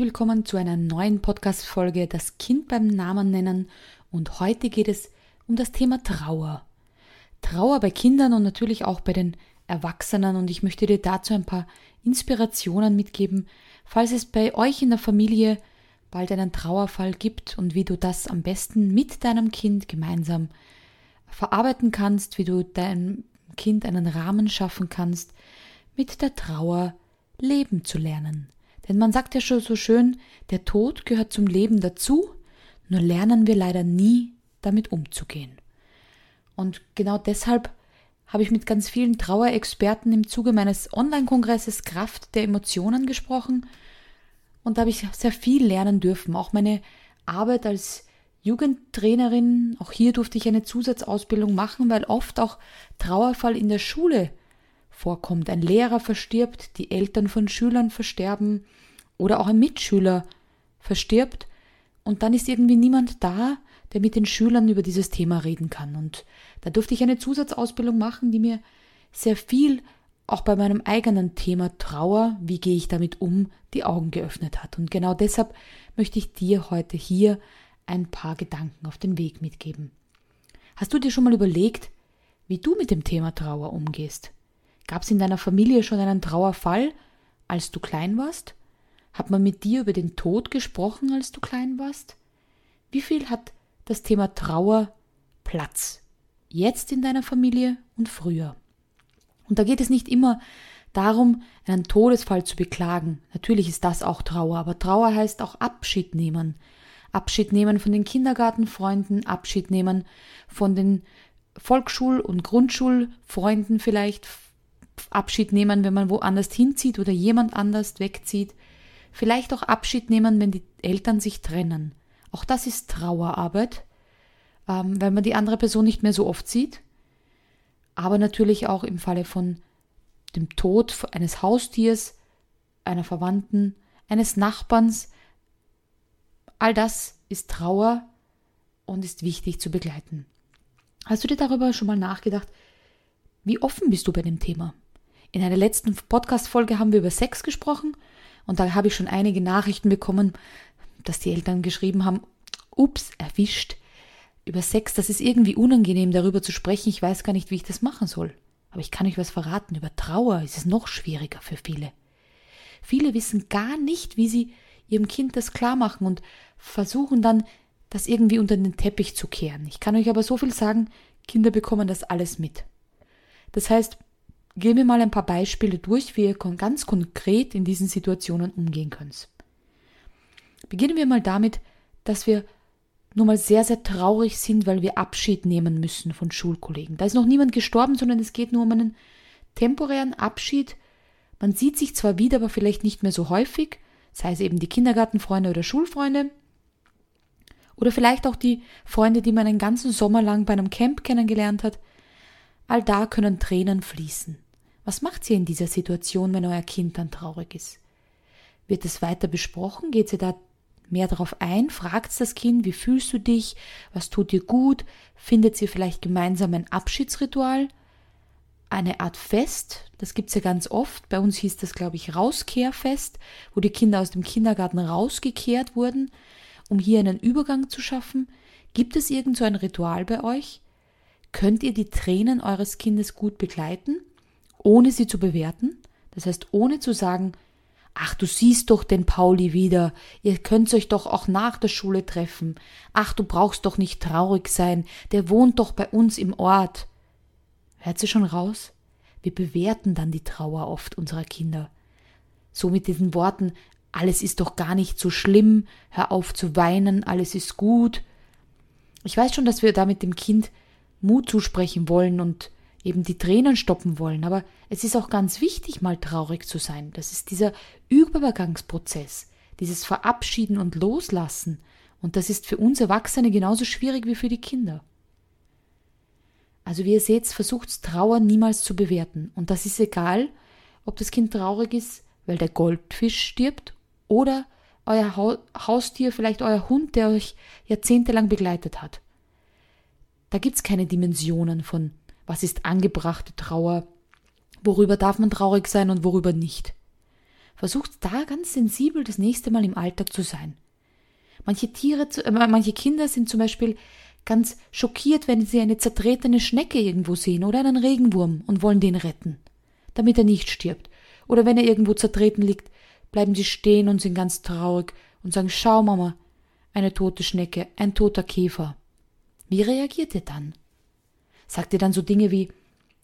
willkommen zu einer neuen Podcast-Folge Das Kind beim Namen nennen. Und heute geht es um das Thema Trauer. Trauer bei Kindern und natürlich auch bei den Erwachsenen. Und ich möchte dir dazu ein paar Inspirationen mitgeben, falls es bei euch in der Familie bald einen Trauerfall gibt und wie du das am besten mit deinem Kind gemeinsam verarbeiten kannst, wie du deinem Kind einen Rahmen schaffen kannst, mit der Trauer leben zu lernen. Denn man sagt ja schon so schön, der Tod gehört zum Leben dazu, nur lernen wir leider nie damit umzugehen. Und genau deshalb habe ich mit ganz vielen Trauerexperten im Zuge meines Online-Kongresses Kraft der Emotionen gesprochen und da habe ich sehr viel lernen dürfen. Auch meine Arbeit als Jugendtrainerin, auch hier durfte ich eine Zusatzausbildung machen, weil oft auch Trauerfall in der Schule vorkommt. Ein Lehrer verstirbt, die Eltern von Schülern versterben oder auch ein Mitschüler verstirbt und dann ist irgendwie niemand da, der mit den Schülern über dieses Thema reden kann. Und da durfte ich eine Zusatzausbildung machen, die mir sehr viel auch bei meinem eigenen Thema Trauer, wie gehe ich damit um, die Augen geöffnet hat. Und genau deshalb möchte ich dir heute hier ein paar Gedanken auf den Weg mitgeben. Hast du dir schon mal überlegt, wie du mit dem Thema Trauer umgehst? Gab es in deiner Familie schon einen Trauerfall, als du klein warst? Hat man mit dir über den Tod gesprochen, als du klein warst? Wie viel hat das Thema Trauer Platz? Jetzt in deiner Familie und früher? Und da geht es nicht immer darum, einen Todesfall zu beklagen. Natürlich ist das auch Trauer, aber Trauer heißt auch Abschied nehmen. Abschied nehmen von den Kindergartenfreunden, Abschied nehmen von den Volksschul- und Grundschulfreunden vielleicht, Abschied nehmen, wenn man woanders hinzieht oder jemand anders wegzieht. Vielleicht auch Abschied nehmen, wenn die Eltern sich trennen. Auch das ist Trauerarbeit, ähm, weil man die andere Person nicht mehr so oft sieht. Aber natürlich auch im Falle von dem Tod eines Haustiers, einer Verwandten, eines Nachbarns. All das ist Trauer und ist wichtig zu begleiten. Hast du dir darüber schon mal nachgedacht, wie offen bist du bei dem Thema? In einer letzten Podcast-Folge haben wir über Sex gesprochen und da habe ich schon einige Nachrichten bekommen, dass die Eltern geschrieben haben, ups, erwischt. Über Sex, das ist irgendwie unangenehm, darüber zu sprechen. Ich weiß gar nicht, wie ich das machen soll. Aber ich kann euch was verraten. Über Trauer ist es noch schwieriger für viele. Viele wissen gar nicht, wie sie ihrem Kind das klar machen und versuchen dann, das irgendwie unter den Teppich zu kehren. Ich kann euch aber so viel sagen, Kinder bekommen das alles mit. Das heißt, gehen wir mal ein paar Beispiele durch, wie ihr ganz konkret in diesen Situationen umgehen könnt. Beginnen wir mal damit, dass wir nur mal sehr, sehr traurig sind, weil wir Abschied nehmen müssen von Schulkollegen. Da ist noch niemand gestorben, sondern es geht nur um einen temporären Abschied. Man sieht sich zwar wieder, aber vielleicht nicht mehr so häufig, sei es eben die Kindergartenfreunde oder Schulfreunde. Oder vielleicht auch die Freunde, die man einen ganzen Sommer lang bei einem Camp kennengelernt hat. All da können Tränen fließen. Was macht ihr in dieser Situation, wenn euer Kind dann traurig ist? Wird es weiter besprochen? Geht sie da mehr darauf ein? Fragt das Kind, wie fühlst du dich? Was tut dir gut? Findet ihr vielleicht gemeinsam ein Abschiedsritual? Eine Art Fest, das gibt's ja ganz oft. Bei uns hieß das, glaube ich, Rauskehrfest, wo die Kinder aus dem Kindergarten rausgekehrt wurden, um hier einen Übergang zu schaffen. Gibt es irgend so ein Ritual bei euch? Könnt ihr die Tränen eures Kindes gut begleiten, ohne sie zu bewerten? Das heißt, ohne zu sagen, Ach, du siehst doch den Pauli wieder. Ihr könnt euch doch auch nach der Schule treffen. Ach, du brauchst doch nicht traurig sein. Der wohnt doch bei uns im Ort. Hört sie schon raus? Wir bewerten dann die Trauer oft unserer Kinder. So mit diesen Worten, alles ist doch gar nicht so schlimm, hör auf zu weinen, alles ist gut. Ich weiß schon, dass wir damit dem Kind Mut zusprechen wollen und eben die Tränen stoppen wollen. Aber es ist auch ganz wichtig, mal traurig zu sein. Das ist dieser Übergangsprozess, dieses Verabschieden und Loslassen. Und das ist für uns Erwachsene genauso schwierig wie für die Kinder. Also wie ihr seht, versucht Trauer niemals zu bewerten. Und das ist egal, ob das Kind traurig ist, weil der Goldfisch stirbt oder euer Haustier, vielleicht euer Hund, der euch jahrzehntelang begleitet hat. Da gibt's keine Dimensionen von was ist angebrachte Trauer, worüber darf man traurig sein und worüber nicht. Versucht da ganz sensibel das nächste Mal im Alltag zu sein. Manche Tiere, äh, manche Kinder sind zum Beispiel ganz schockiert, wenn sie eine zertretene Schnecke irgendwo sehen oder einen Regenwurm und wollen den retten, damit er nicht stirbt. Oder wenn er irgendwo zertreten liegt, bleiben sie stehen und sind ganz traurig und sagen, schau Mama, eine tote Schnecke, ein toter Käfer. Wie reagiert ihr dann? Sagt ihr dann so Dinge wie,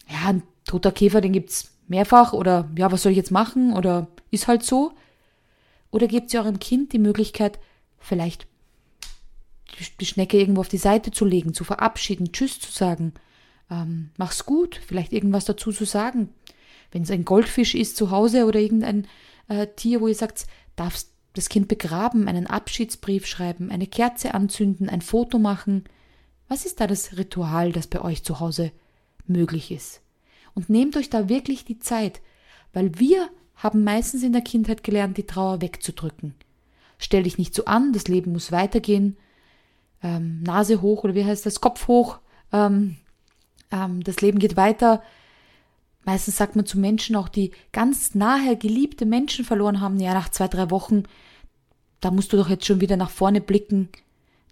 ja, ein toter Käfer, den gibt's mehrfach oder ja, was soll ich jetzt machen oder ist halt so? Oder gebt ihr eurem Kind die Möglichkeit, vielleicht die Schnecke irgendwo auf die Seite zu legen, zu verabschieden, Tschüss zu sagen, ähm, mach's gut, vielleicht irgendwas dazu zu sagen. Wenn es ein Goldfisch ist zu Hause oder irgendein äh, Tier, wo ihr sagt, darfst das Kind begraben, einen Abschiedsbrief schreiben, eine Kerze anzünden, ein Foto machen. Was ist da das Ritual, das bei euch zu Hause möglich ist? Und nehmt euch da wirklich die Zeit, weil wir haben meistens in der Kindheit gelernt, die Trauer wegzudrücken. Stell dich nicht so an, das Leben muss weitergehen. Ähm, Nase hoch oder wie heißt das? Kopf hoch. Ähm, ähm, das Leben geht weiter. Meistens sagt man zu Menschen auch, die ganz nahe geliebte Menschen verloren haben, ja, nach zwei, drei Wochen, da musst du doch jetzt schon wieder nach vorne blicken.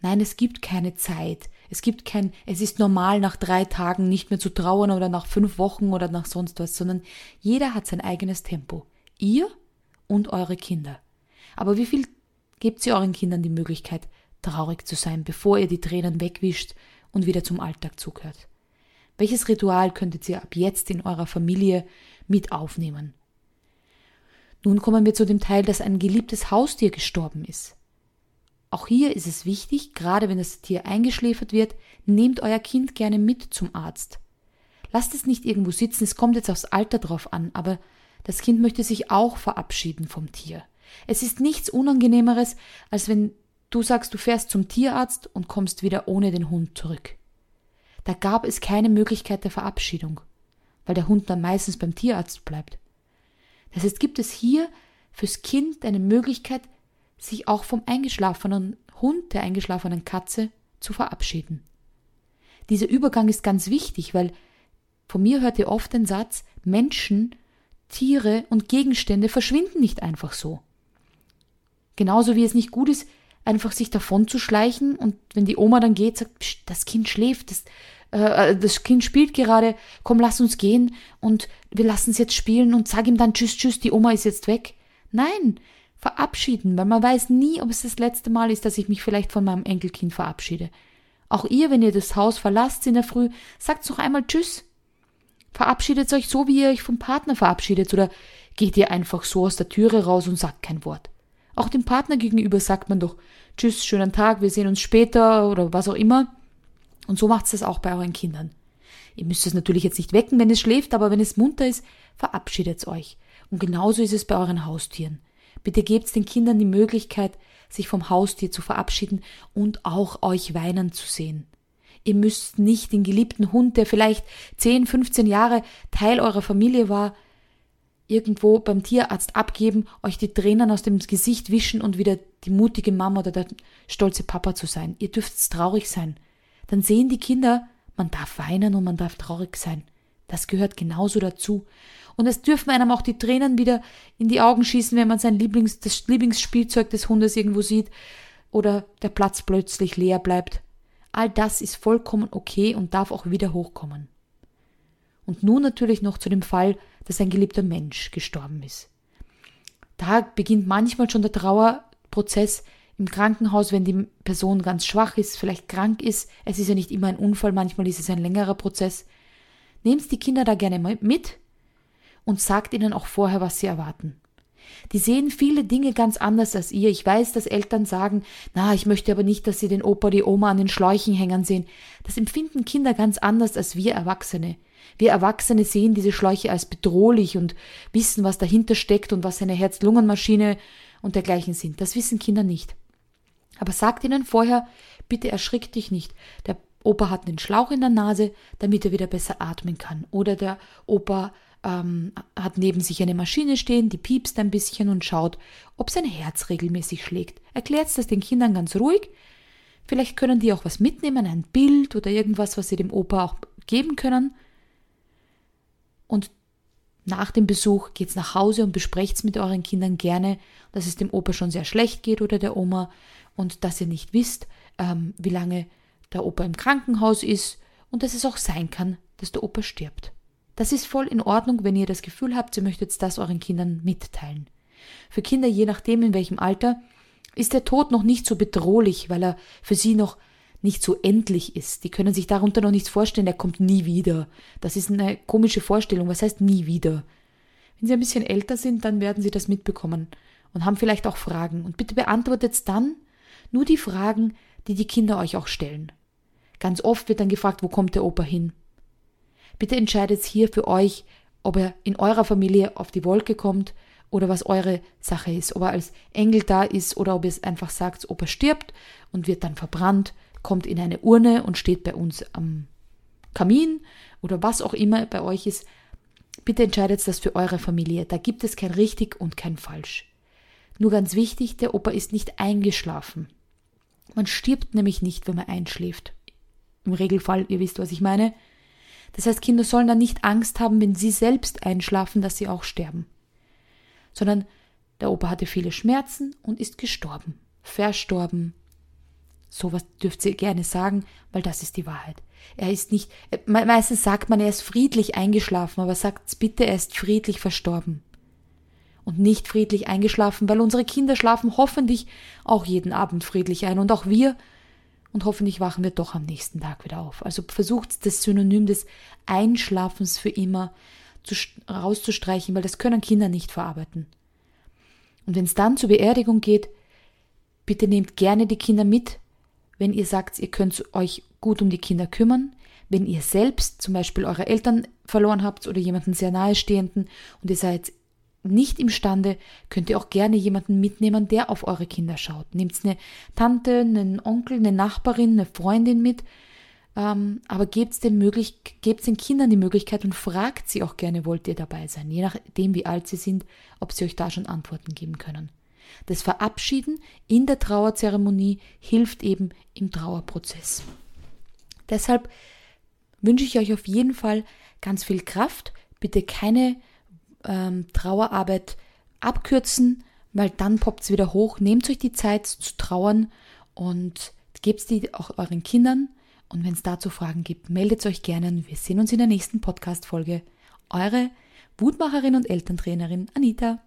Nein, es gibt keine Zeit. Es gibt kein, es ist normal, nach drei Tagen nicht mehr zu trauern oder nach fünf Wochen oder nach sonst was, sondern jeder hat sein eigenes Tempo. Ihr und eure Kinder. Aber wie viel gebt ihr euren Kindern die Möglichkeit, traurig zu sein, bevor ihr die Tränen wegwischt und wieder zum Alltag zugehört? Welches Ritual könntet ihr ab jetzt in eurer Familie mit aufnehmen? Nun kommen wir zu dem Teil, dass ein geliebtes Haustier gestorben ist. Auch hier ist es wichtig, gerade wenn das Tier eingeschläfert wird, nehmt euer Kind gerne mit zum Arzt. Lasst es nicht irgendwo sitzen, es kommt jetzt aufs Alter drauf an, aber das Kind möchte sich auch verabschieden vom Tier. Es ist nichts Unangenehmeres, als wenn du sagst, du fährst zum Tierarzt und kommst wieder ohne den Hund zurück. Da gab es keine Möglichkeit der Verabschiedung, weil der Hund dann meistens beim Tierarzt bleibt. Das heißt, gibt es hier fürs Kind eine Möglichkeit, sich auch vom eingeschlafenen Hund, der eingeschlafenen Katze, zu verabschieden. Dieser Übergang ist ganz wichtig, weil von mir hört ihr oft den Satz, Menschen Tiere und Gegenstände verschwinden nicht einfach so. Genauso wie es nicht gut ist, einfach sich davon zu schleichen und wenn die Oma dann geht, sagt, das Kind schläft, das, äh, äh, das Kind spielt gerade, komm, lass uns gehen und wir lassen es jetzt spielen und sag ihm dann Tschüss, Tschüss, die Oma ist jetzt weg. Nein, verabschieden, weil man weiß nie, ob es das letzte Mal ist, dass ich mich vielleicht von meinem Enkelkind verabschiede. Auch ihr, wenn ihr das Haus verlasst in der Früh, sagt noch einmal Tschüss. Verabschiedet euch so, wie ihr euch vom Partner verabschiedet, oder geht ihr einfach so aus der Türe raus und sagt kein Wort. Auch dem Partner gegenüber sagt man doch Tschüss, schönen Tag, wir sehen uns später oder was auch immer. Und so macht es das auch bei euren Kindern. Ihr müsst es natürlich jetzt nicht wecken, wenn es schläft, aber wenn es munter ist, verabschiedet euch. Und genauso ist es bei euren Haustieren. Bitte gebt den Kindern die Möglichkeit, sich vom Haustier zu verabschieden und auch euch weinen zu sehen. Ihr müsst nicht den geliebten Hund, der vielleicht 10, 15 Jahre Teil eurer Familie war, irgendwo beim Tierarzt abgeben, euch die Tränen aus dem Gesicht wischen und wieder die mutige Mama oder der stolze Papa zu sein. Ihr dürft traurig sein. Dann sehen die Kinder, man darf weinen und man darf traurig sein. Das gehört genauso dazu. Und es dürfen einem auch die Tränen wieder in die Augen schießen, wenn man sein Lieblings, das Lieblingsspielzeug des Hundes irgendwo sieht oder der Platz plötzlich leer bleibt. All das ist vollkommen okay und darf auch wieder hochkommen. Und nun natürlich noch zu dem Fall, dass ein geliebter Mensch gestorben ist. Da beginnt manchmal schon der Trauerprozess im Krankenhaus, wenn die Person ganz schwach ist, vielleicht krank ist. Es ist ja nicht immer ein Unfall, manchmal ist es ein längerer Prozess. Nehmt die Kinder da gerne mit und sagt ihnen auch vorher, was sie erwarten. Die sehen viele Dinge ganz anders als ihr. Ich weiß, dass Eltern sagen, na, ich möchte aber nicht, dass sie den Opa, die Oma an den Schläuchen hängen sehen. Das empfinden Kinder ganz anders als wir Erwachsene. Wir Erwachsene sehen diese Schläuche als bedrohlich und wissen, was dahinter steckt und was eine Herz-Lungen-Maschine und dergleichen sind. Das wissen Kinder nicht. Aber sagt ihnen vorher, bitte erschrick dich nicht. Der Opa hat einen Schlauch in der Nase, damit er wieder besser atmen kann. Oder der Opa ähm, hat neben sich eine Maschine stehen, die piepst ein bisschen und schaut, ob sein Herz regelmäßig schlägt. Erklärt das den Kindern ganz ruhig. Vielleicht können die auch was mitnehmen, ein Bild oder irgendwas, was sie dem Opa auch geben können. Und nach dem Besuch geht's nach Hause und besprecht's mit euren Kindern gerne, dass es dem Opa schon sehr schlecht geht oder der Oma und dass ihr nicht wisst, ähm, wie lange der Opa im Krankenhaus ist und dass es auch sein kann, dass der Opa stirbt. Das ist voll in Ordnung, wenn ihr das Gefühl habt, ihr möchtet das euren Kindern mitteilen. Für Kinder, je nachdem in welchem Alter, ist der Tod noch nicht so bedrohlich, weil er für sie noch nicht so endlich ist. Die können sich darunter noch nichts vorstellen, er kommt nie wieder. Das ist eine komische Vorstellung. Was heißt nie wieder? Wenn sie ein bisschen älter sind, dann werden sie das mitbekommen und haben vielleicht auch Fragen. Und bitte beantwortet dann nur die Fragen, die die Kinder euch auch stellen. Ganz oft wird dann gefragt, wo kommt der Opa hin? Bitte entscheidet hier für euch, ob er in eurer Familie auf die Wolke kommt oder was eure Sache ist. Ob er als Engel da ist oder ob ihr es einfach sagt, ob er stirbt und wird dann verbrannt, kommt in eine Urne und steht bei uns am Kamin oder was auch immer bei euch ist. Bitte entscheidet das für eure Familie. Da gibt es kein richtig und kein falsch. Nur ganz wichtig, der Opa ist nicht eingeschlafen. Man stirbt nämlich nicht, wenn man einschläft. Im Regelfall, ihr wisst, was ich meine. Das heißt, Kinder sollen dann nicht Angst haben, wenn sie selbst einschlafen, dass sie auch sterben. Sondern der Opa hatte viele Schmerzen und ist gestorben. Verstorben. Sowas dürft ihr gerne sagen, weil das ist die Wahrheit. Er ist nicht, äh, meistens sagt man, er ist friedlich eingeschlafen, aber sagt's bitte, er ist friedlich verstorben. Und nicht friedlich eingeschlafen, weil unsere Kinder schlafen hoffentlich auch jeden Abend friedlich ein und auch wir und hoffentlich wachen wir doch am nächsten Tag wieder auf. Also versucht das Synonym des Einschlafens für immer zu, rauszustreichen, weil das können Kinder nicht verarbeiten. Und wenn es dann zur Beerdigung geht, bitte nehmt gerne die Kinder mit, wenn ihr sagt, ihr könnt euch gut um die Kinder kümmern, wenn ihr selbst zum Beispiel eure Eltern verloren habt oder jemanden sehr nahestehenden und ihr seid nicht imstande, könnt ihr auch gerne jemanden mitnehmen, der auf eure Kinder schaut. Nehmt eine Tante, einen Onkel, eine Nachbarin, eine Freundin mit, ähm, aber gebt den, möglich, gebt den Kindern die Möglichkeit und fragt sie auch gerne, wollt ihr dabei sein, je nachdem, wie alt sie sind, ob sie euch da schon Antworten geben können. Das Verabschieden in der Trauerzeremonie hilft eben im Trauerprozess. Deshalb wünsche ich euch auf jeden Fall ganz viel Kraft. Bitte keine ähm, Trauerarbeit abkürzen, weil dann poppt es wieder hoch. Nehmt euch die Zeit zu trauern und gebt die auch euren Kindern. Und wenn es dazu Fragen gibt, meldet euch gerne. Wir sehen uns in der nächsten Podcast-Folge. Eure Wutmacherin und Elterntrainerin Anita.